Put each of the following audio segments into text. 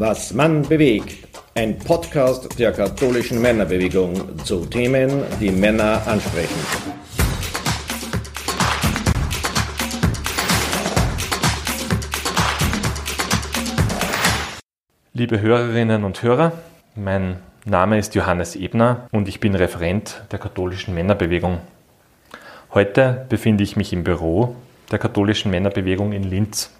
Was Mann bewegt. Ein Podcast der katholischen Männerbewegung zu Themen, die Männer ansprechen. Liebe Hörerinnen und Hörer, mein Name ist Johannes Ebner und ich bin Referent der katholischen Männerbewegung. Heute befinde ich mich im Büro der katholischen Männerbewegung in Linz.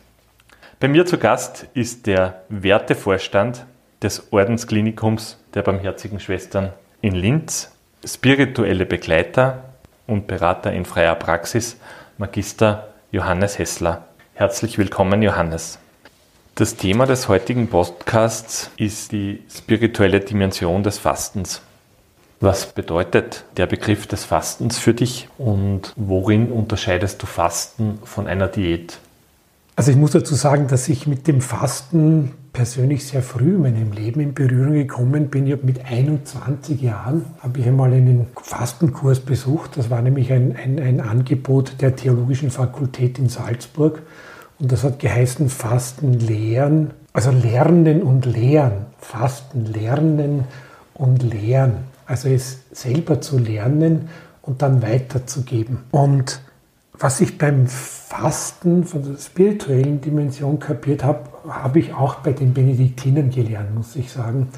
Bei mir zu Gast ist der Wertevorstand des Ordensklinikums der Barmherzigen Schwestern in Linz, spirituelle Begleiter und Berater in freier Praxis, Magister Johannes Hessler. Herzlich willkommen, Johannes. Das Thema des heutigen Podcasts ist die spirituelle Dimension des Fastens. Was bedeutet der Begriff des Fastens für dich und worin unterscheidest du Fasten von einer Diät? Also ich muss dazu sagen, dass ich mit dem Fasten persönlich sehr früh in meinem Leben in Berührung gekommen bin. Ich habe mit 21 Jahren habe ich einmal einen Fastenkurs besucht. Das war nämlich ein, ein, ein Angebot der Theologischen Fakultät in Salzburg. Und das hat geheißen Fasten lehren, also lernen und lehren. Fasten lernen und lehren. Also es selber zu lernen und dann weiterzugeben. Und was ich beim Fasten von der spirituellen Dimension kapiert habe, habe ich auch bei den Benediktinern gelernt, muss ich sagen.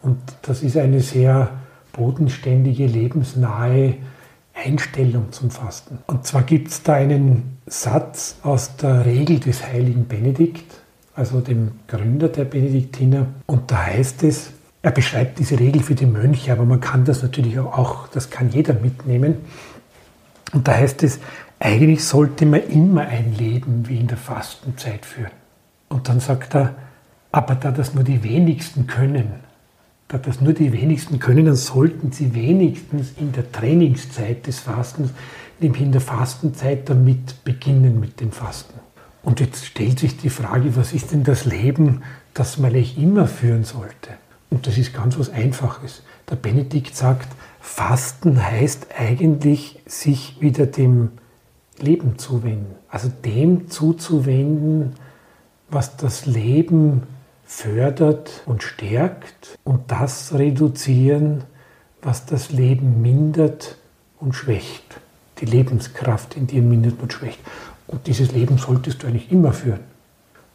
Und das ist eine sehr bodenständige, lebensnahe Einstellung zum Fasten. Und zwar gibt es da einen Satz aus der Regel des heiligen Benedikt, also dem Gründer der Benediktiner. Und da heißt es, er beschreibt diese Regel für die Mönche, aber man kann das natürlich auch, das kann jeder mitnehmen. Und da heißt es, eigentlich sollte man immer ein Leben wie in der Fastenzeit führen. Und dann sagt er, aber da das nur die wenigsten können, da das nur die wenigsten können, dann sollten sie wenigstens in der Trainingszeit des Fastens, nämlich in der Fastenzeit, damit beginnen mit dem Fasten. Und jetzt stellt sich die Frage, was ist denn das Leben, das man eigentlich immer führen sollte? Und das ist ganz was Einfaches. Der Benedikt sagt, Fasten heißt eigentlich, sich wieder dem Leben zuwenden. Also dem zuzuwenden, was das Leben fördert und stärkt und das reduzieren, was das Leben mindert und schwächt. Die Lebenskraft in dir mindert und schwächt. Und dieses Leben solltest du eigentlich immer führen.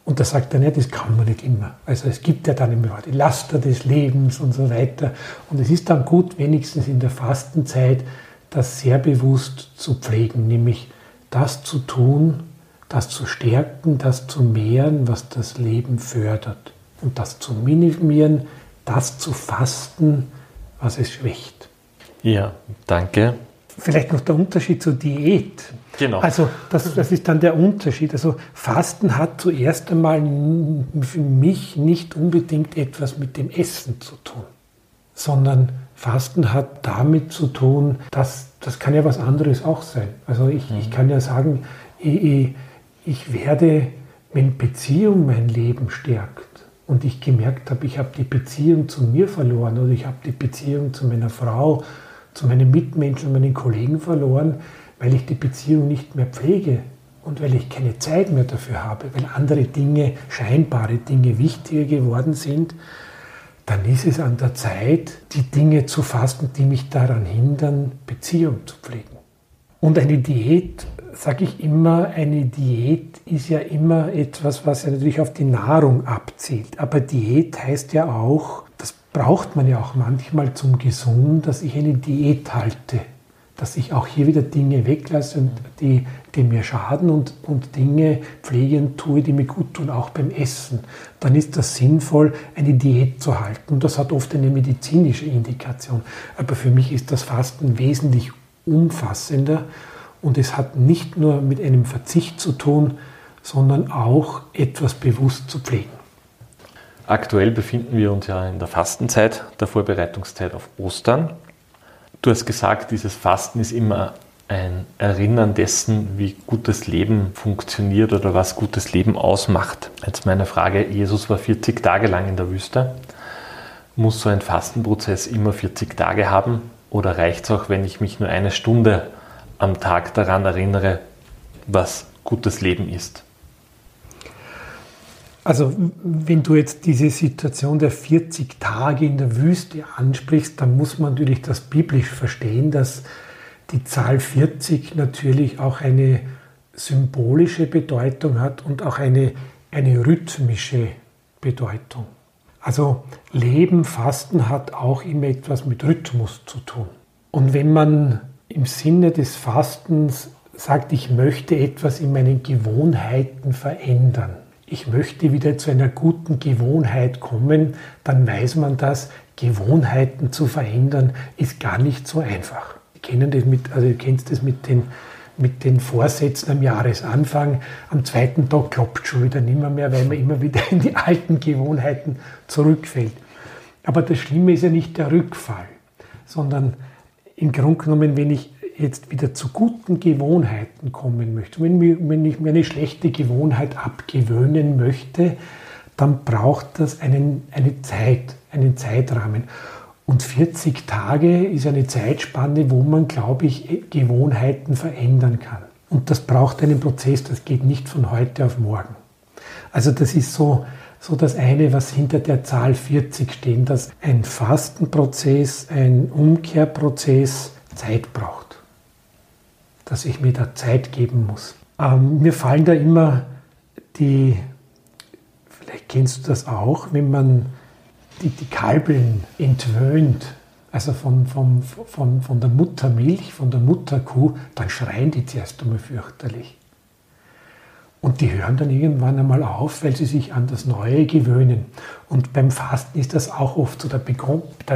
Und da sagt er, ja, das kann man nicht immer. Also es gibt ja dann immer die Laster des Lebens und so weiter. Und es ist dann gut, wenigstens in der Fastenzeit, das sehr bewusst zu pflegen, nämlich das zu tun, das zu stärken, das zu mehren, was das Leben fördert. Und das zu minimieren, das zu fasten, was es schwächt. Ja, danke. Vielleicht noch der Unterschied zur Diät. Genau. Also das, das ist dann der Unterschied. Also Fasten hat zuerst einmal für mich nicht unbedingt etwas mit dem Essen zu tun, sondern Fasten hat damit zu tun, dass das kann ja was anderes auch sein. Also ich, mhm. ich kann ja sagen, ich, ich werde, wenn Beziehung mein Leben stärkt und ich gemerkt habe, ich habe die Beziehung zu mir verloren oder ich habe die Beziehung zu meiner Frau, zu meinen Mitmenschen, meinen Kollegen verloren, weil ich die Beziehung nicht mehr pflege und weil ich keine Zeit mehr dafür habe, weil andere Dinge, scheinbare Dinge wichtiger geworden sind, dann ist es an der Zeit, die Dinge zu fasten, die mich daran hindern, Beziehung zu pflegen. Und eine Diät, sage ich immer, eine Diät ist ja immer etwas, was ja natürlich auf die Nahrung abzielt. Aber Diät heißt ja auch, das braucht man ja auch manchmal zum Gesunden, dass ich eine Diät halte dass ich auch hier wieder Dinge weglasse, die, die mir schaden und, und Dinge pflegen tue, die mir gut tun, auch beim Essen. Dann ist das sinnvoll, eine Diät zu halten. Das hat oft eine medizinische Indikation. Aber für mich ist das Fasten wesentlich umfassender und es hat nicht nur mit einem Verzicht zu tun, sondern auch etwas bewusst zu pflegen. Aktuell befinden wir uns ja in der Fastenzeit, der Vorbereitungszeit auf Ostern. Du hast gesagt, dieses Fasten ist immer ein Erinnern dessen, wie gutes Leben funktioniert oder was gutes Leben ausmacht. Jetzt meine Frage, Jesus war 40 Tage lang in der Wüste. Muss so ein Fastenprozess immer 40 Tage haben oder reicht es auch, wenn ich mich nur eine Stunde am Tag daran erinnere, was gutes Leben ist? Also wenn du jetzt diese Situation der 40 Tage in der Wüste ansprichst, dann muss man natürlich das biblisch verstehen, dass die Zahl 40 natürlich auch eine symbolische Bedeutung hat und auch eine, eine rhythmische Bedeutung. Also Leben, Fasten hat auch immer etwas mit Rhythmus zu tun. Und wenn man im Sinne des Fastens sagt, ich möchte etwas in meinen Gewohnheiten verändern, ich möchte wieder zu einer guten Gewohnheit kommen, dann weiß man dass Gewohnheiten zu verändern ist gar nicht so einfach. Sie kennen das mit, also ihr kennt das mit den, mit den Vorsätzen am Jahresanfang. Am zweiten Tag klappt schon wieder nimmer mehr, weil man immer wieder in die alten Gewohnheiten zurückfällt. Aber das Schlimme ist ja nicht der Rückfall, sondern im Grunde genommen, wenn ich jetzt wieder zu guten Gewohnheiten kommen möchte, wenn, wenn ich mir eine schlechte Gewohnheit abgewöhnen möchte, dann braucht das einen, eine Zeit, einen Zeitrahmen. Und 40 Tage ist eine Zeitspanne, wo man, glaube ich, Gewohnheiten verändern kann. Und das braucht einen Prozess, das geht nicht von heute auf morgen. Also das ist so, so das eine, was hinter der Zahl 40 steht, dass ein Fastenprozess, ein Umkehrprozess Zeit braucht dass ich mir da Zeit geben muss. Ähm, mir fallen da immer die, vielleicht kennst du das auch, wenn man die, die Kalbeln entwöhnt, also von, von, von, von der Muttermilch, von der Mutterkuh, dann schreien die zuerst einmal fürchterlich. Und die hören dann irgendwann einmal auf, weil sie sich an das Neue gewöhnen. Und beim Fasten ist das auch oft so, da,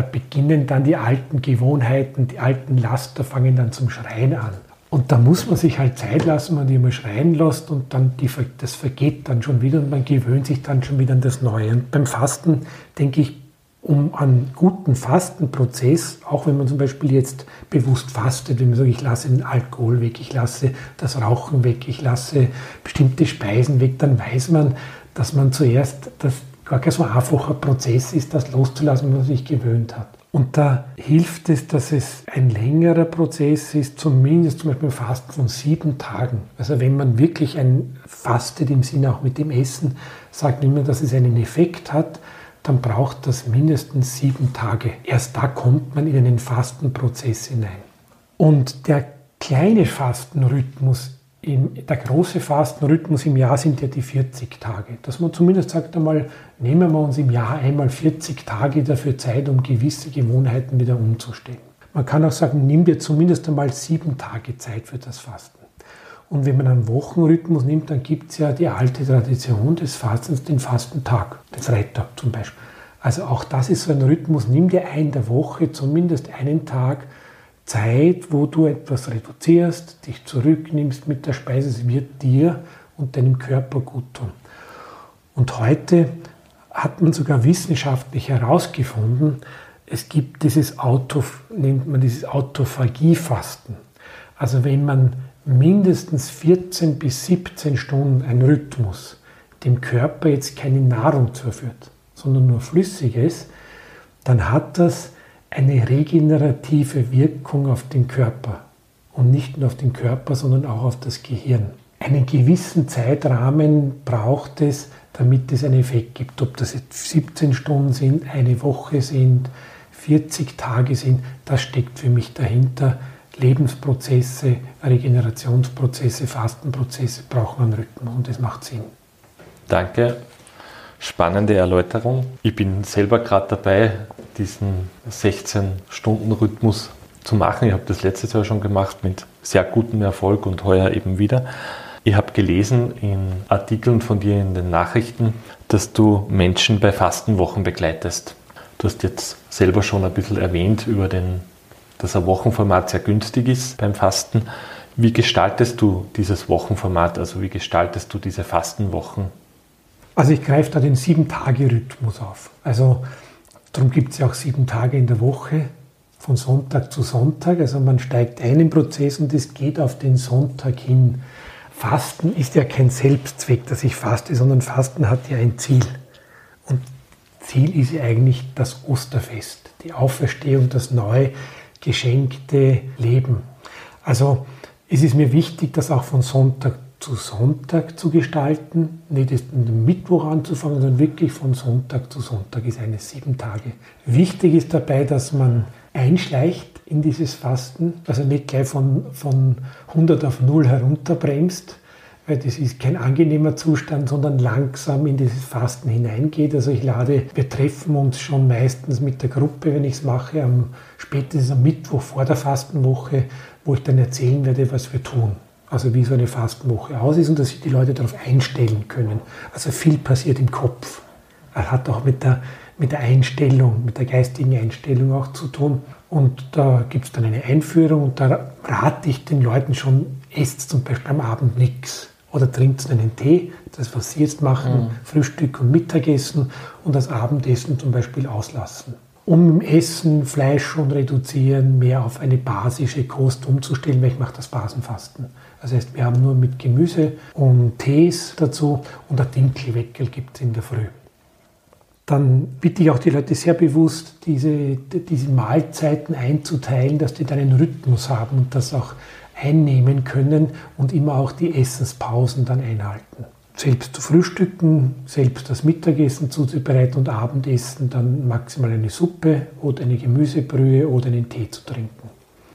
beginnen dann die alten Gewohnheiten, die alten Laster fangen dann zum Schreien an. Und da muss man sich halt Zeit lassen, man die mal schreien lässt und dann die, das vergeht dann schon wieder und man gewöhnt sich dann schon wieder an das Neue. Und beim Fasten denke ich, um einen guten Fastenprozess, auch wenn man zum Beispiel jetzt bewusst fastet, wenn man sagt, ich lasse den Alkohol weg, ich lasse das Rauchen weg, ich lasse bestimmte Speisen weg, dann weiß man, dass man zuerst, dass gar kein so einfacher Prozess ist, das loszulassen, was man sich gewöhnt hat. Und da hilft es, dass es ein längerer Prozess ist, zumindest zum Beispiel ein Fasten von sieben Tagen. Also wenn man wirklich ein fastet im Sinne auch mit dem Essen, sagt niemand, dass es einen Effekt hat, dann braucht das mindestens sieben Tage. Erst da kommt man in einen Fastenprozess hinein. Und der kleine Fastenrhythmus der große Fastenrhythmus im Jahr sind ja die 40 Tage. Dass man zumindest sagt einmal, nehmen wir uns im Jahr einmal 40 Tage dafür Zeit, um gewisse Gewohnheiten wieder umzustellen. Man kann auch sagen, nimm dir zumindest einmal sieben Tage Zeit für das Fasten. Und wenn man einen Wochenrhythmus nimmt, dann gibt es ja die alte Tradition des Fastens, den Fastentag, den Freitag zum Beispiel. Also auch das ist so ein Rhythmus, nimm dir ein der Woche zumindest einen Tag, Zeit, wo du etwas reduzierst, dich zurücknimmst mit der Speise, es wird dir und deinem Körper gut tun. Und heute hat man sogar wissenschaftlich herausgefunden, es gibt dieses Auto, nennt man dieses Autophagiefasten. Also wenn man mindestens 14 bis 17 Stunden ein Rhythmus dem Körper jetzt keine Nahrung zuführt, sondern nur Flüssiges, dann hat das eine regenerative Wirkung auf den Körper. Und nicht nur auf den Körper, sondern auch auf das Gehirn. Einen gewissen Zeitrahmen braucht es, damit es einen Effekt gibt. Ob das jetzt 17 Stunden sind, eine Woche sind, 40 Tage sind, das steckt für mich dahinter. Lebensprozesse, Regenerationsprozesse, Fastenprozesse brauchen einen Rhythmus und das macht Sinn. Danke. Spannende Erläuterung. Ich bin selber gerade dabei, diesen 16-Stunden-Rhythmus zu machen. Ich habe das letztes Jahr schon gemacht mit sehr gutem Erfolg und heuer eben wieder. Ich habe gelesen in Artikeln von dir in den Nachrichten, dass du Menschen bei Fastenwochen begleitest. Du hast jetzt selber schon ein bisschen erwähnt über den, dass ein Wochenformat sehr günstig ist beim Fasten. Wie gestaltest du dieses Wochenformat? Also wie gestaltest du diese Fastenwochen? Also ich greife da den Sieben-Tage-Rhythmus auf. Also Darum gibt es ja auch sieben Tage in der Woche, von Sonntag zu Sonntag. Also man steigt ein im Prozess und es geht auf den Sonntag hin. Fasten ist ja kein Selbstzweck, dass ich faste, sondern Fasten hat ja ein Ziel. Und Ziel ist ja eigentlich das Osterfest, die Auferstehung, das neu geschenkte Leben. Also es ist mir wichtig, das auch von Sonntag zu Sonntag zu gestalten, nicht erst am Mittwoch anzufangen, sondern wirklich von Sonntag zu Sonntag ist eine sieben Tage. Wichtig ist dabei, dass man einschleicht in dieses Fasten, also nicht gleich von, von 100 auf 0 herunterbremst, weil das ist kein angenehmer Zustand, sondern langsam in dieses Fasten hineingeht. Also ich lade, wir treffen uns schon meistens mit der Gruppe, wenn ich es mache, am, spätestens am Mittwoch vor der Fastenwoche, wo ich dann erzählen werde, was wir tun. Also wie so eine Fastenwoche aus ist und dass sich die Leute darauf einstellen können. Also viel passiert im Kopf. Er hat auch mit der, mit der Einstellung, mit der geistigen Einstellung auch zu tun. Und da gibt es dann eine Einführung und da rate ich den Leuten schon, esst zum Beispiel am Abend nichts oder trinkt einen Tee, das was Sie jetzt machen, mhm. Frühstück und Mittagessen und das Abendessen zum Beispiel auslassen. Um im Essen Fleisch schon reduzieren, mehr auf eine basische Kost umzustellen, weil ich mache das Basenfasten. Das heißt, wir haben nur mit Gemüse und Tees dazu und ein Dinkelweckel gibt es in der Früh. Dann bitte ich auch die Leute sehr bewusst, diese, diese Mahlzeiten einzuteilen, dass die dann einen Rhythmus haben und das auch einnehmen können und immer auch die Essenspausen dann einhalten. Selbst zu frühstücken, selbst das Mittagessen zuzubereiten und Abendessen dann maximal eine Suppe oder eine Gemüsebrühe oder einen Tee zu trinken.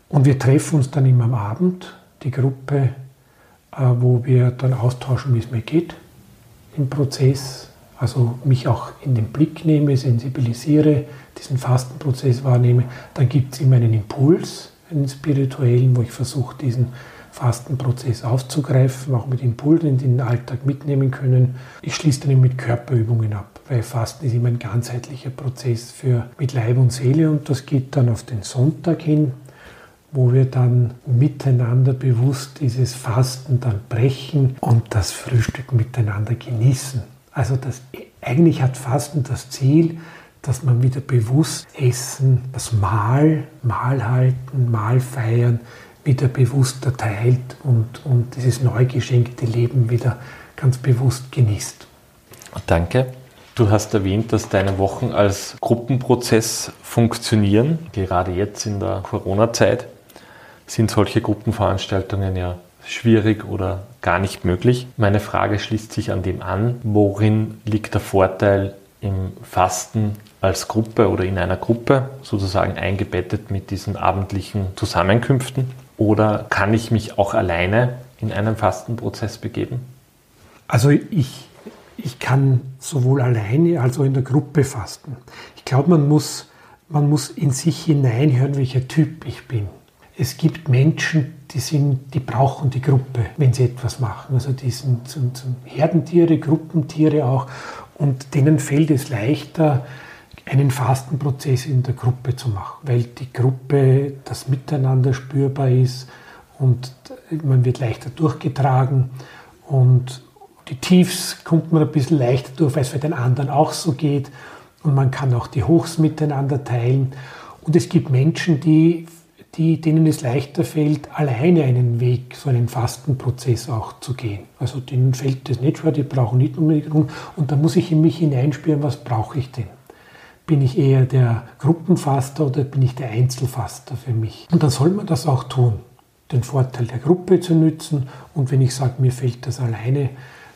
Und wir treffen uns dann immer am Abend, die Gruppe, äh, wo wir dann austauschen, wie es mir geht im Prozess, also mich auch in den Blick nehme, sensibilisiere, diesen Fastenprozess wahrnehme. Dann gibt es immer einen Impuls, einen spirituellen, wo ich versuche, diesen Fastenprozess aufzugreifen, auch mit Impulsen in den Alltag mitnehmen können. Ich schließe dann mit Körperübungen ab, weil Fasten ist immer ein ganzheitlicher Prozess für mit Leib und Seele und das geht dann auf den Sonntag hin, wo wir dann miteinander bewusst dieses Fasten dann brechen und das Frühstück miteinander genießen. Also das, eigentlich hat Fasten das Ziel, dass man wieder bewusst Essen, das Mahl, Mahl halten, Mahl feiern, wieder bewusst erteilt und, und dieses neu geschenkte Leben wieder ganz bewusst genießt. Danke. Du hast erwähnt, dass deine Wochen als Gruppenprozess funktionieren. Gerade jetzt in der Corona-Zeit sind solche Gruppenveranstaltungen ja schwierig oder gar nicht möglich. Meine Frage schließt sich an dem an, worin liegt der Vorteil im Fasten als Gruppe oder in einer Gruppe sozusagen eingebettet mit diesen abendlichen Zusammenkünften? Oder kann ich mich auch alleine in einen Fastenprozess begeben? Also ich, ich kann sowohl alleine als auch in der Gruppe fasten. Ich glaube, man muss, man muss in sich hineinhören, welcher Typ ich bin. Es gibt Menschen, die, sind, die brauchen die Gruppe, wenn sie etwas machen. Also die sind, sind, sind Herdentiere, Gruppentiere auch. Und denen fällt es leichter, einen Fastenprozess in der Gruppe zu machen, weil die Gruppe, das Miteinander spürbar ist und man wird leichter durchgetragen und die Tiefs kommt man ein bisschen leichter durch, weil es für den anderen auch so geht und man kann auch die Hochs miteinander teilen. Und es gibt Menschen, die, die, denen es leichter fällt, alleine einen Weg, so einen Fastenprozess auch zu gehen. Also denen fällt das nicht schwer, die brauchen nicht unbedingt. Und da muss ich in mich hineinspüren, was brauche ich denn? Bin ich eher der Gruppenfaster oder bin ich der Einzelfaster für mich? Und dann soll man das auch tun, den Vorteil der Gruppe zu nützen. Und wenn ich sage, mir fällt das alleine,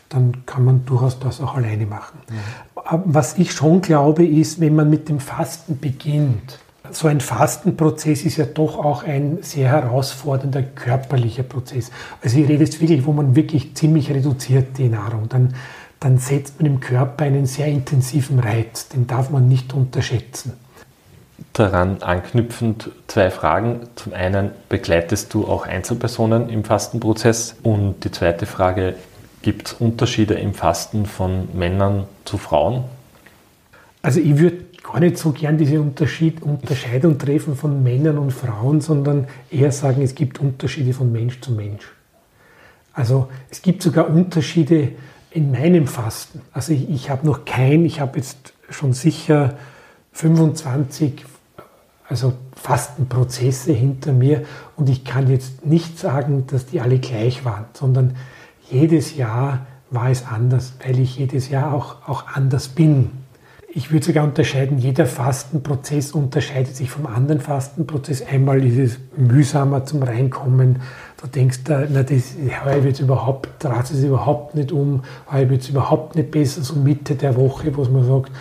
dann kann man durchaus das auch alleine machen. Ja. Was ich schon glaube, ist, wenn man mit dem Fasten beginnt, so ein Fastenprozess ist ja doch auch ein sehr herausfordernder körperlicher Prozess. Also ich rede jetzt wirklich, wo man wirklich ziemlich reduziert die Nahrung. Dann dann setzt man im Körper einen sehr intensiven Reiz. Den darf man nicht unterschätzen. Daran anknüpfend zwei Fragen. Zum einen, begleitest du auch Einzelpersonen im Fastenprozess? Und die zweite Frage, gibt es Unterschiede im Fasten von Männern zu Frauen? Also ich würde gar nicht so gern diese Unterschied, Unterscheidung treffen von Männern und Frauen, sondern eher sagen, es gibt Unterschiede von Mensch zu Mensch. Also es gibt sogar Unterschiede in meinem Fasten, also ich, ich habe noch kein, ich habe jetzt schon sicher 25 also Fastenprozesse hinter mir und ich kann jetzt nicht sagen, dass die alle gleich waren, sondern jedes Jahr war es anders, weil ich jedes Jahr auch, auch anders bin. Ich würde sogar unterscheiden, jeder Fastenprozess unterscheidet sich vom anderen Fastenprozess. Einmal ist es mühsamer zum Reinkommen. Du denkst, na, das, heuer wird es überhaupt, dreht es überhaupt nicht um, heuer wird es überhaupt nicht besser, so Mitte der Woche, wo man sagt,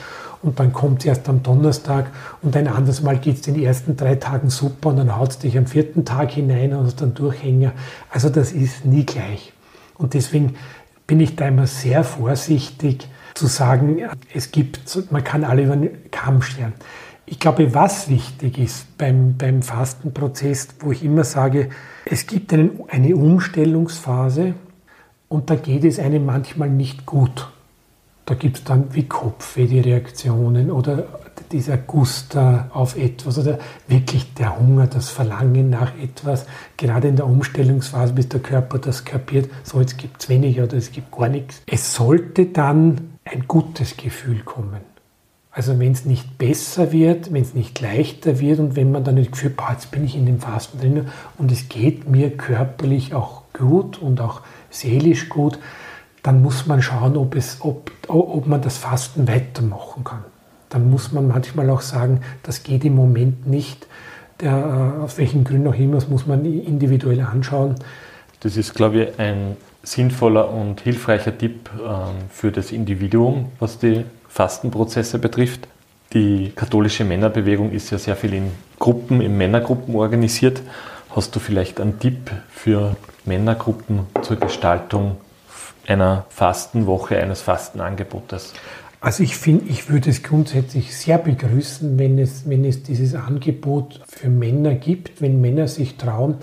und dann kommt es erst am Donnerstag und ein anderes Mal geht es den ersten drei Tagen super und dann haut es dich am vierten Tag hinein und hast dann Durchhänger. Also das ist nie gleich. Und deswegen bin ich da immer sehr vorsichtig zu sagen, es gibt, man kann alle über den Kamm scheren. Ich glaube, was wichtig ist beim, beim Fastenprozess, wo ich immer sage, es gibt einen, eine Umstellungsphase und da geht es einem manchmal nicht gut. Da gibt es dann wie Kopfweh die Reaktionen oder dieser Guster auf etwas oder wirklich der Hunger, das Verlangen nach etwas. Gerade in der Umstellungsphase, bis der Körper das kapiert, so jetzt gibt es weniger oder es gibt gar nichts. Es sollte dann ein gutes Gefühl kommen. Also wenn es nicht besser wird, wenn es nicht leichter wird und wenn man dann das Gefühl, boah, jetzt bin ich in dem Fasten drin und es geht mir körperlich auch gut und auch seelisch gut, dann muss man schauen, ob, es, ob, ob man das Fasten weitermachen kann. Dann muss man manchmal auch sagen, das geht im Moment nicht. Der, äh, aus welchen Gründen auch immer, das muss man individuell anschauen. Das ist, glaube ich, ein sinnvoller und hilfreicher Tipp ähm, für das Individuum, was die Fastenprozesse betrifft. Die katholische Männerbewegung ist ja sehr viel in Gruppen, in Männergruppen organisiert. Hast du vielleicht einen Tipp für Männergruppen zur Gestaltung einer Fastenwoche, eines Fastenangebotes? Also ich finde, ich würde es grundsätzlich sehr begrüßen, wenn es, wenn es dieses Angebot für Männer gibt, wenn Männer sich trauen.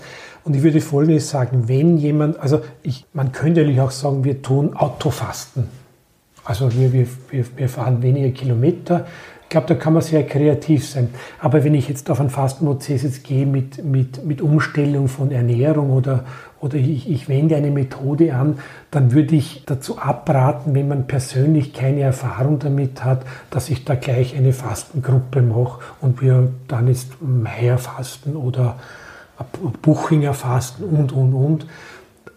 Und ich würde Folgendes sagen, wenn jemand, also ich, man könnte natürlich auch sagen, wir tun Autofasten. Also wir, wir, wir fahren weniger Kilometer. Ich glaube, da kann man sehr kreativ sein. Aber wenn ich jetzt auf einen Fastenprozess jetzt gehe mit, mit, mit Umstellung von Ernährung oder, oder ich, ich wende eine Methode an, dann würde ich dazu abraten, wenn man persönlich keine Erfahrung damit hat, dass ich da gleich eine Fastengruppe mache und wir dann jetzt Meier fasten oder Buchinger fasten und, und, und,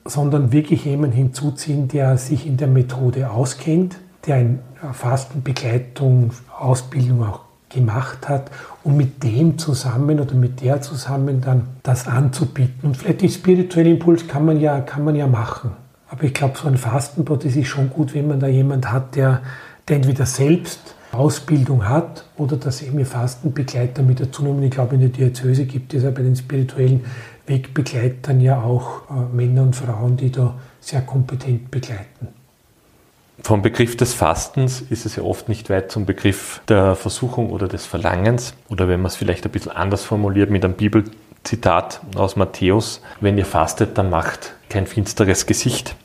sondern wirklich jemanden hinzuziehen, der sich in der Methode auskennt, der eine Fastenbegleitung, Ausbildung auch gemacht hat, um mit dem zusammen oder mit der zusammen dann das anzubieten. Und vielleicht den spirituellen Impuls kann man ja, kann man ja machen. Aber ich glaube, so ein Fastenprozess ist schon gut, wenn man da jemand hat, der, der entweder selbst Ausbildung hat oder dass eben Fastenbegleiter mit dazu nehmen. Ich glaube, in der Diözese gibt es ja bei den spirituellen Wegbegleitern ja auch äh, Männer und Frauen, die da sehr kompetent begleiten. Vom Begriff des Fastens ist es ja oft nicht weit zum Begriff der Versuchung oder des Verlangens. Oder wenn man es vielleicht ein bisschen anders formuliert mit einem Bibelzitat aus Matthäus, wenn ihr fastet, dann macht kein finsteres Gesicht.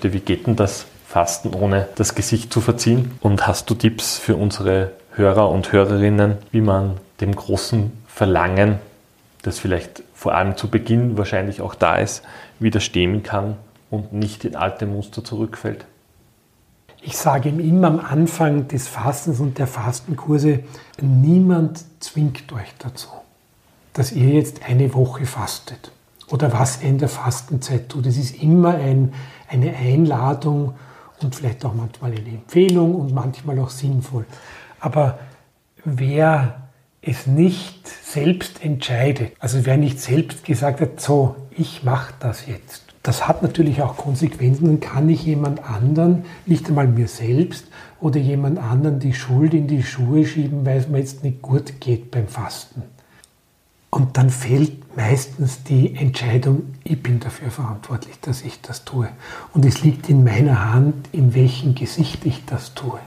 Wie geht denn das Fasten, ohne das Gesicht zu verziehen? Und hast du Tipps für unsere Hörer und Hörerinnen, wie man dem großen Verlangen, das vielleicht vor allem zu Beginn wahrscheinlich auch da ist, widerstehen kann und nicht in alte Muster zurückfällt? Ich sage immer am Anfang des Fastens und der Fastenkurse, niemand zwingt euch dazu, dass ihr jetzt eine Woche fastet oder was ihr in der Fastenzeit tut. Es ist immer ein, eine Einladung und vielleicht auch manchmal eine Empfehlung und manchmal auch sinnvoll. Aber wer es nicht selbst entscheidet, also wer nicht selbst gesagt hat, so, ich mache das jetzt, das hat natürlich auch Konsequenzen. Dann kann ich jemand anderen, nicht einmal mir selbst oder jemand anderen die Schuld in die Schuhe schieben, weil es mir jetzt nicht gut geht beim Fasten. Und dann fällt meistens die Entscheidung, ich bin dafür verantwortlich, dass ich das tue. Und es liegt in meiner Hand, in welchem Gesicht ich das tue.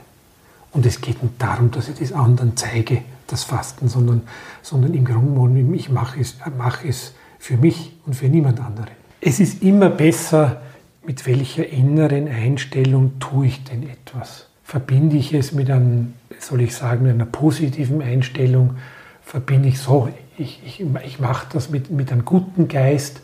Und es geht nicht darum, dass ich das anderen zeige, das Fasten, sondern, sondern im Grunde, ich mache es, mache es für mich und für niemand anderen. Es ist immer besser, mit welcher inneren Einstellung tue ich denn etwas. Verbinde ich es mit einem, soll ich sagen, mit einer positiven Einstellung, verbinde ich so, ich, ich, ich mache das mit, mit einem guten Geist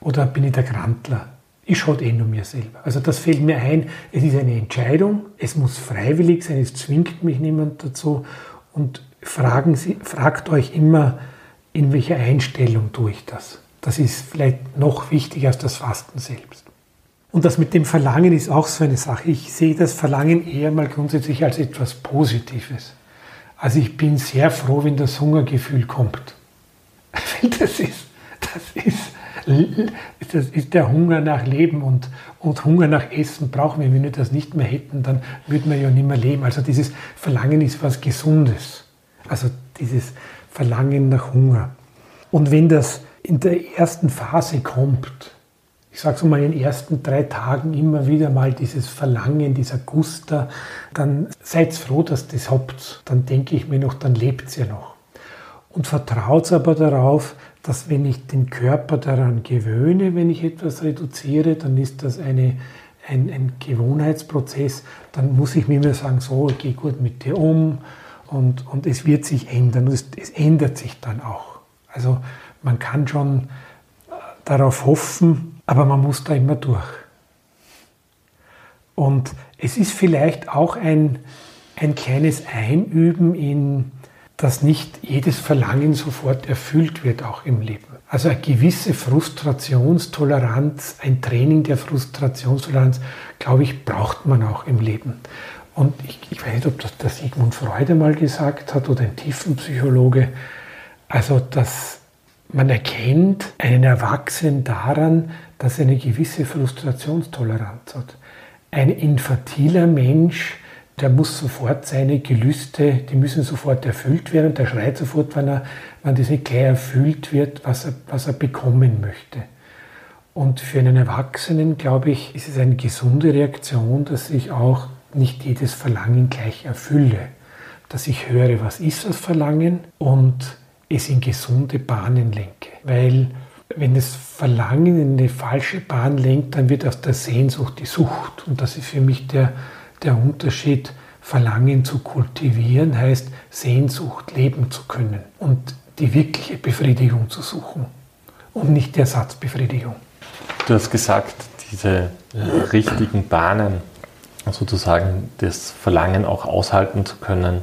oder bin ich der Grantler? Ich schaue eh nur mir selber. Also das fällt mir ein, es ist eine Entscheidung, es muss freiwillig sein, es zwingt mich niemand dazu und fragen Sie, fragt euch immer, in welcher Einstellung tue ich das. Das ist vielleicht noch wichtiger als das Fasten selbst. Und das mit dem Verlangen ist auch so eine Sache. Ich sehe das Verlangen eher mal grundsätzlich als etwas Positives. Also ich bin sehr froh, wenn das Hungergefühl kommt. Das ist, das ist, das ist der Hunger nach Leben und, und Hunger nach Essen brauchen wir. Wenn wir das nicht mehr hätten, dann würden wir ja nicht mehr leben. Also dieses Verlangen ist was Gesundes. Also dieses Verlangen nach Hunger. Und wenn das in der ersten Phase kommt, ich sage so mal in den ersten drei Tagen immer wieder mal dieses Verlangen, dieser Guster, dann seid froh, dass das habt. Dann denke ich mir noch, dann lebt es ja noch. Und vertraut aber darauf, dass wenn ich den Körper daran gewöhne, wenn ich etwas reduziere, dann ist das eine, ein, ein Gewohnheitsprozess. Dann muss ich mir immer sagen, so, ich gehe gut mit dir um und, und es wird sich ändern. Es, es ändert sich dann auch. Also man kann schon äh, darauf hoffen, aber man muss da immer durch. Und es ist vielleicht auch ein, ein kleines Einüben in, dass nicht jedes Verlangen sofort erfüllt wird, auch im Leben. Also eine gewisse Frustrationstoleranz, ein Training der Frustrationstoleranz, glaube ich, braucht man auch im Leben. Und ich, ich weiß nicht, ob das Sigmund Freud mal gesagt hat oder ein Tiefenpsychologe. Also, dass man erkennt einen Erwachsenen daran, dass er eine gewisse Frustrationstoleranz hat. Ein infantiler Mensch, der muss sofort seine Gelüste, die müssen sofort erfüllt werden. Der schreit sofort, wenn, er, wenn das nicht gleich erfüllt wird, was er, was er bekommen möchte. Und für einen Erwachsenen, glaube ich, ist es eine gesunde Reaktion, dass ich auch nicht jedes Verlangen gleich erfülle. Dass ich höre, was ist das Verlangen und es in gesunde Bahnen lenke. Weil wenn das Verlangen in eine falsche Bahn lenkt, dann wird aus der Sehnsucht die Sucht. Und das ist für mich der, der Unterschied. Verlangen zu kultivieren heißt Sehnsucht leben zu können und die wirkliche Befriedigung zu suchen und nicht die Ersatzbefriedigung. Du hast gesagt, diese richtigen Bahnen, sozusagen das Verlangen auch aushalten zu können,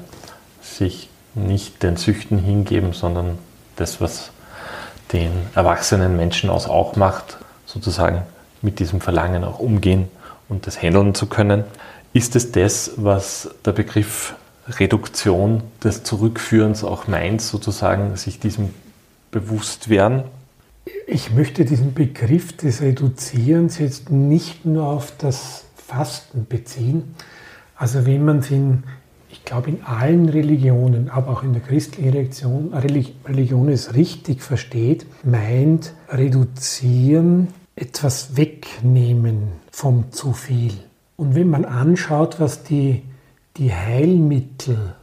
sich nicht den Süchten hingeben, sondern das, was den erwachsenen Menschen aus auch macht, sozusagen mit diesem Verlangen auch umgehen und das handeln zu können. Ist es das, was der Begriff Reduktion des Zurückführens auch meint, sozusagen sich diesem bewusst werden? Ich möchte diesen Begriff des Reduzierens jetzt nicht nur auf das Fasten beziehen. Also wenn man es in ich glaube, in allen Religionen, aber auch in der christlichen Religion, Religion es richtig versteht, meint reduzieren, etwas wegnehmen vom zu viel. Und wenn man anschaut, was die, die Heilmittel,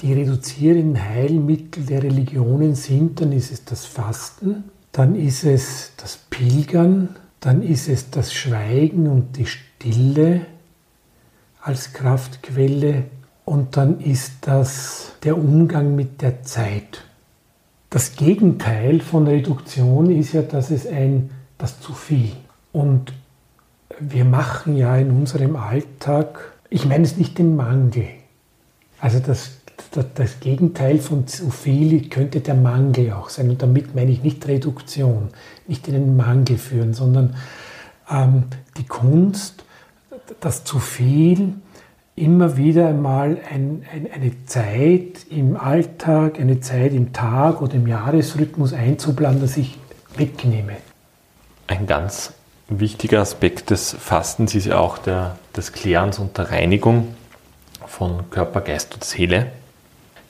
die reduzierenden Heilmittel der Religionen sind, dann ist es das Fasten, dann ist es das Pilgern, dann ist es das Schweigen und die Stille als Kraftquelle, und dann ist das der Umgang mit der Zeit. Das Gegenteil von Reduktion ist ja, dass es ein, das zu viel. Und wir machen ja in unserem Alltag, ich meine es nicht den Mangel. Also das, das, das Gegenteil von zu viel könnte der Mangel auch sein. Und damit meine ich nicht Reduktion, nicht in den Mangel führen, sondern ähm, die Kunst, das zu viel immer wieder einmal ein, ein, eine Zeit im Alltag, eine Zeit im Tag oder im Jahresrhythmus einzuplanen, dass ich wegnehme. Ein ganz wichtiger Aspekt des Fastens ist ja auch der, des Klärens und der Reinigung von Körper, Geist und Seele.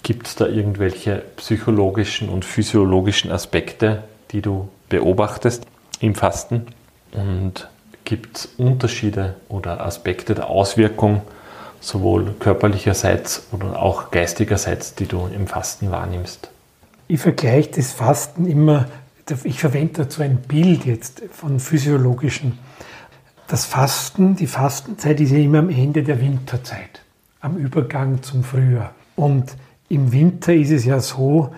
Gibt es da irgendwelche psychologischen und physiologischen Aspekte, die du beobachtest im Fasten? Und gibt es Unterschiede oder Aspekte der Auswirkung sowohl körperlicherseits oder auch geistigerseits, die du im Fasten wahrnimmst? Ich vergleiche das Fasten immer, ich verwende dazu ein Bild jetzt von physiologischen. Das Fasten, die Fastenzeit ist ja immer am Ende der Winterzeit, am Übergang zum Frühjahr. Und im Winter ist es ja so,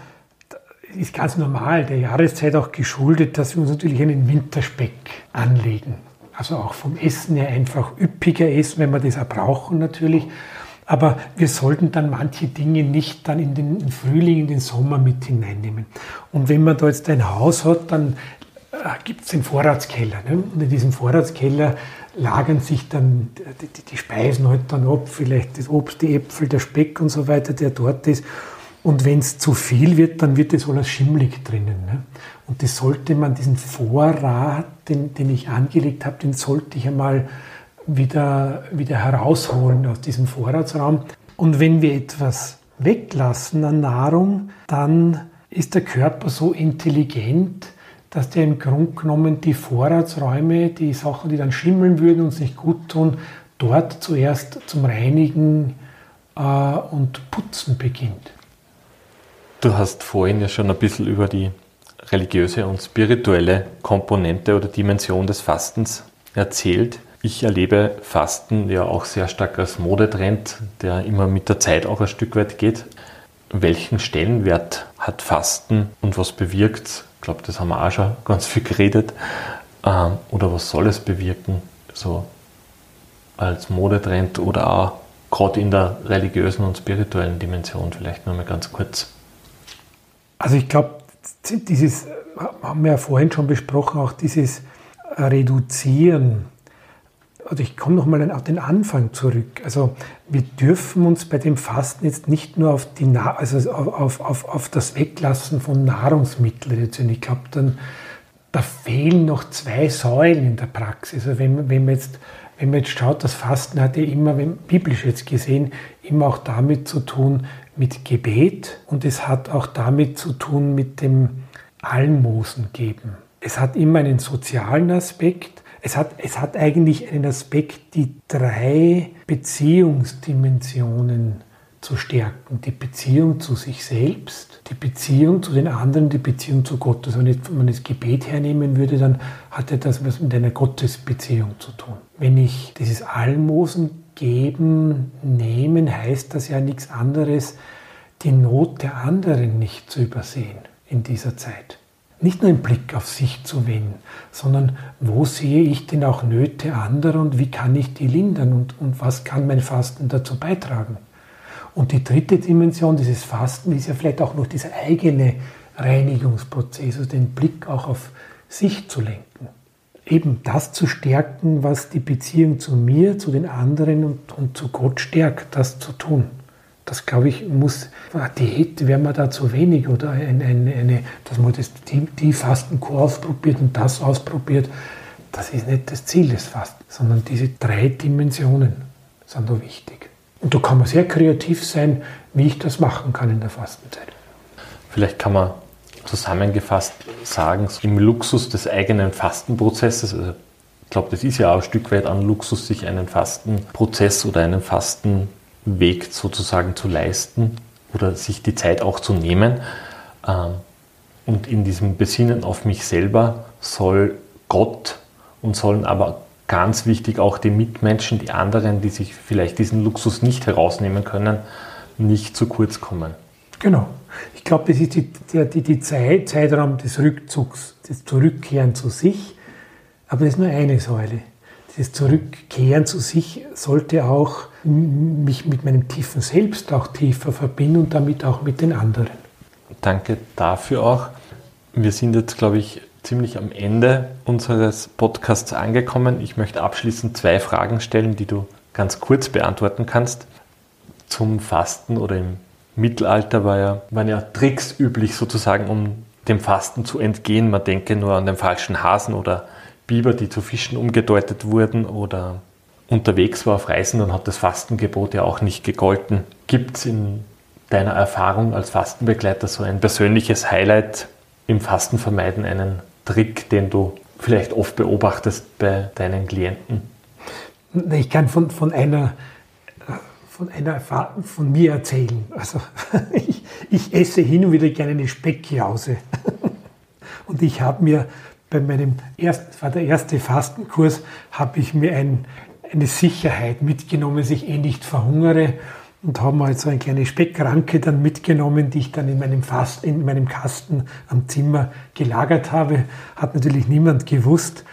ist ganz normal, der Jahreszeit auch geschuldet, dass wir uns natürlich einen Winterspeck anlegen also auch vom Essen her einfach üppiger essen, wenn wir das auch brauchen natürlich. Aber wir sollten dann manche Dinge nicht dann in den Frühling, in den Sommer mit hineinnehmen. Und wenn man da jetzt ein Haus hat, dann äh, gibt es den Vorratskeller. Ne? Und in diesem Vorratskeller lagern sich dann die, die, Speisen halt dann ab, vielleicht das Obst, die Äpfel, der Speck und so weiter, der dort ist. Und wenn es zu viel wird, dann wird das alles schimmlig drinnen. Ne? Und das sollte man, diesen Vorrat, den, den ich angelegt habe, den sollte ich einmal wieder, wieder herausholen aus diesem Vorratsraum. Und wenn wir etwas weglassen an Nahrung, dann ist der Körper so intelligent, dass der im Grunde genommen die Vorratsräume, die Sachen, die dann schimmeln würden, uns nicht gut tun, dort zuerst zum Reinigen äh, und Putzen beginnt. Du hast vorhin ja schon ein bisschen über die religiöse und spirituelle Komponente oder Dimension des Fastens erzählt. Ich erlebe Fasten ja auch sehr stark als Modetrend, der immer mit der Zeit auch ein Stück weit geht. Welchen Stellenwert hat Fasten und was bewirkt es? Ich glaube, das haben wir auch schon ganz viel geredet. Ähm, oder was soll es bewirken? So als Modetrend oder auch gerade in der religiösen und spirituellen Dimension vielleicht nur mal ganz kurz. Also ich glaube, dieses haben wir ja vorhin schon besprochen, auch dieses Reduzieren. Also ich komme nochmal auf den Anfang zurück. Also wir dürfen uns bei dem Fasten jetzt nicht nur auf, die also auf, auf, auf das Weglassen von Nahrungsmitteln reduzieren. Ich glaube, dann da fehlen noch zwei Säulen in der Praxis. Also wenn, wenn man jetzt wenn man jetzt schaut, das Fasten hat ja immer, wenn, biblisch jetzt gesehen, immer auch damit zu tun, mit Gebet und es hat auch damit zu tun mit dem Almosen geben. Es hat immer einen sozialen Aspekt. Es hat, es hat eigentlich einen Aspekt, die drei Beziehungsdimensionen zu stärken. Die Beziehung zu sich selbst, die Beziehung zu den anderen, die Beziehung zu Gott. Also wenn man das Gebet hernehmen würde, dann hat das was mit einer Gottesbeziehung zu tun. Wenn ich dieses Almosen geben, nehmen, heißt das ja nichts anderes, die Not der anderen nicht zu übersehen in dieser Zeit. Nicht nur im Blick auf sich zu wenden, sondern wo sehe ich denn auch Nöte anderer und wie kann ich die lindern und, und was kann mein Fasten dazu beitragen. Und die dritte Dimension dieses Fasten ist ja vielleicht auch noch dieser eigene Reinigungsprozess, also den Blick auch auf sich zu lenken eben das zu stärken, was die Beziehung zu mir, zu den anderen und, und zu Gott stärkt, das zu tun. Das glaube ich, muss, Diät wäre mir da zu wenig oder eine, eine, eine dass man das, die, die Fastenkur ausprobiert und das ausprobiert. Das ist nicht das Ziel des Fastens, sondern diese drei Dimensionen sind da wichtig. Und da kann man sehr kreativ sein, wie ich das machen kann in der Fastenzeit. Vielleicht kann man zusammengefasst sagen, im Luxus des eigenen Fastenprozesses, also ich glaube, das ist ja auch ein Stück weit an Luxus, sich einen Fastenprozess oder einen Fastenweg sozusagen zu leisten oder sich die Zeit auch zu nehmen. Ähm, und in diesem Besinnen auf mich selber soll Gott und sollen aber ganz wichtig auch die Mitmenschen, die anderen, die sich vielleicht diesen Luxus nicht herausnehmen können, nicht zu kurz kommen. Genau. Ich glaube, das ist die, die, die Zeit, Zeitraum des Rückzugs, das Zurückkehren zu sich. Aber das ist nur eine Säule. Das Zurückkehren zu sich sollte auch mich mit meinem tiefen Selbst auch tiefer verbinden und damit auch mit den anderen. Danke dafür auch. Wir sind jetzt, glaube ich, ziemlich am Ende unseres Podcasts angekommen. Ich möchte abschließend zwei Fragen stellen, die du ganz kurz beantworten kannst. Zum Fasten oder im Mittelalter war ja, waren ja Tricks üblich sozusagen, um dem Fasten zu entgehen. Man denke nur an den falschen Hasen oder Biber, die zu Fischen umgedeutet wurden oder unterwegs war auf Reisen und hat das Fastengebot ja auch nicht gegolten. Gibt es in deiner Erfahrung als Fastenbegleiter so ein persönliches Highlight im Fastenvermeiden, einen Trick, den du vielleicht oft beobachtest bei deinen Klienten? Ich kann von, von einer von einer von mir erzählen. Also ich, ich esse hin und wieder gerne eine Speckjause. Und ich habe mir bei meinem ersten, war der erste Fastenkurs, habe ich mir ein, eine Sicherheit mitgenommen, dass ich eh nicht verhungere und habe mal so eine kleine Speckranke dann mitgenommen, die ich dann in meinem, Fast, in meinem Kasten am Zimmer gelagert habe. Hat natürlich niemand gewusst.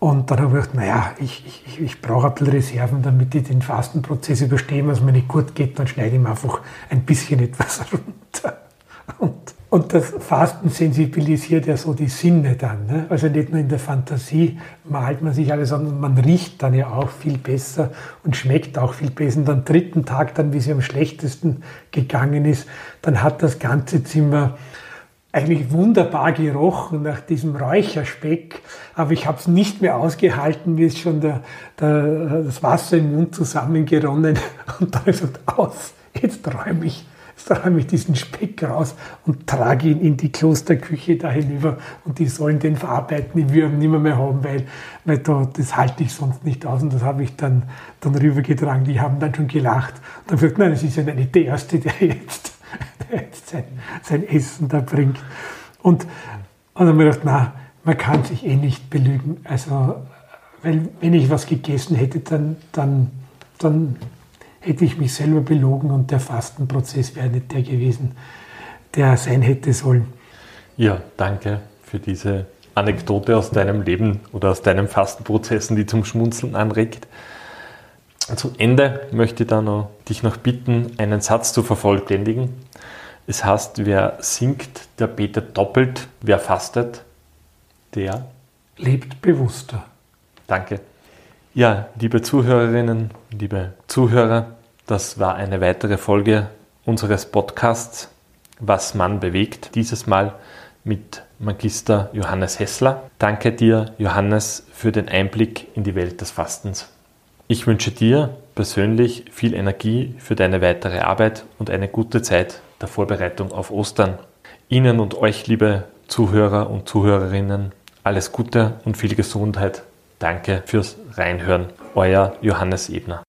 Und dann habe ich gedacht, naja, ich, ich, ich brauche ein bisschen Reserven, damit ich den Fastenprozess überstehe. Wenn es mir nicht gut geht, dann schneide ich mir einfach ein bisschen etwas runter. Und Und das Fasten sensibilisiert ja so die Sinne dann. Ne? Also nicht nur in der Fantasie malt man sich alles, sondern man riecht dann ja auch viel besser und schmeckt auch viel besser. Und am dritten Tag dann, wie sie am schlechtesten gegangen ist, dann hat das ganze Zimmer eigentlich wunderbar gerochen nach diesem Räucherspeck, aber ich habe es nicht mehr ausgehalten, wie es schon der, der, das Wasser im Mund zusammengeronnen und da ist aus, jetzt räume ich da habe ich diesen Speck raus und trage ihn in die Klosterküche da hinüber und die sollen den verarbeiten, die Würmer nicht mehr, mehr haben, weil, weil da, das halte ich sonst nicht aus und das habe ich dann, dann rübergetragen. Die haben dann schon gelacht und dann gesagt, nein, das ist ja nicht der Erste, jetzt, der jetzt sein, sein Essen da bringt. Und, und dann habe ich gedacht, na, man kann sich eh nicht belügen. Also, weil wenn ich was gegessen hätte, dann, dann, dann hätte ich mich selber belogen und der Fastenprozess wäre nicht der gewesen, der sein hätte sollen. Ja, danke für diese Anekdote aus deinem Leben oder aus deinen Fastenprozessen, die zum Schmunzeln anregt. Zum Ende möchte ich dann noch, dich noch bitten, einen Satz zu vervollständigen. Es heißt, wer singt, der betet doppelt, wer fastet, der lebt bewusster. Danke. Ja, liebe Zuhörerinnen, liebe Zuhörer, das war eine weitere Folge unseres Podcasts Was Mann bewegt, dieses Mal mit Magister Johannes Hessler. Danke dir, Johannes, für den Einblick in die Welt des Fastens. Ich wünsche dir persönlich viel Energie für deine weitere Arbeit und eine gute Zeit der Vorbereitung auf Ostern. Ihnen und euch, liebe Zuhörer und Zuhörerinnen, alles Gute und viel Gesundheit Danke fürs Reinhören. Euer Johannes Ebner.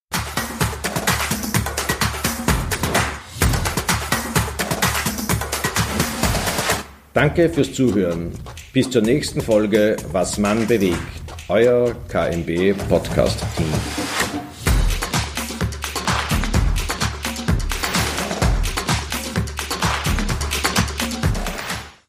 Danke fürs Zuhören. Bis zur nächsten Folge Was man bewegt. Euer KMB Podcast Team.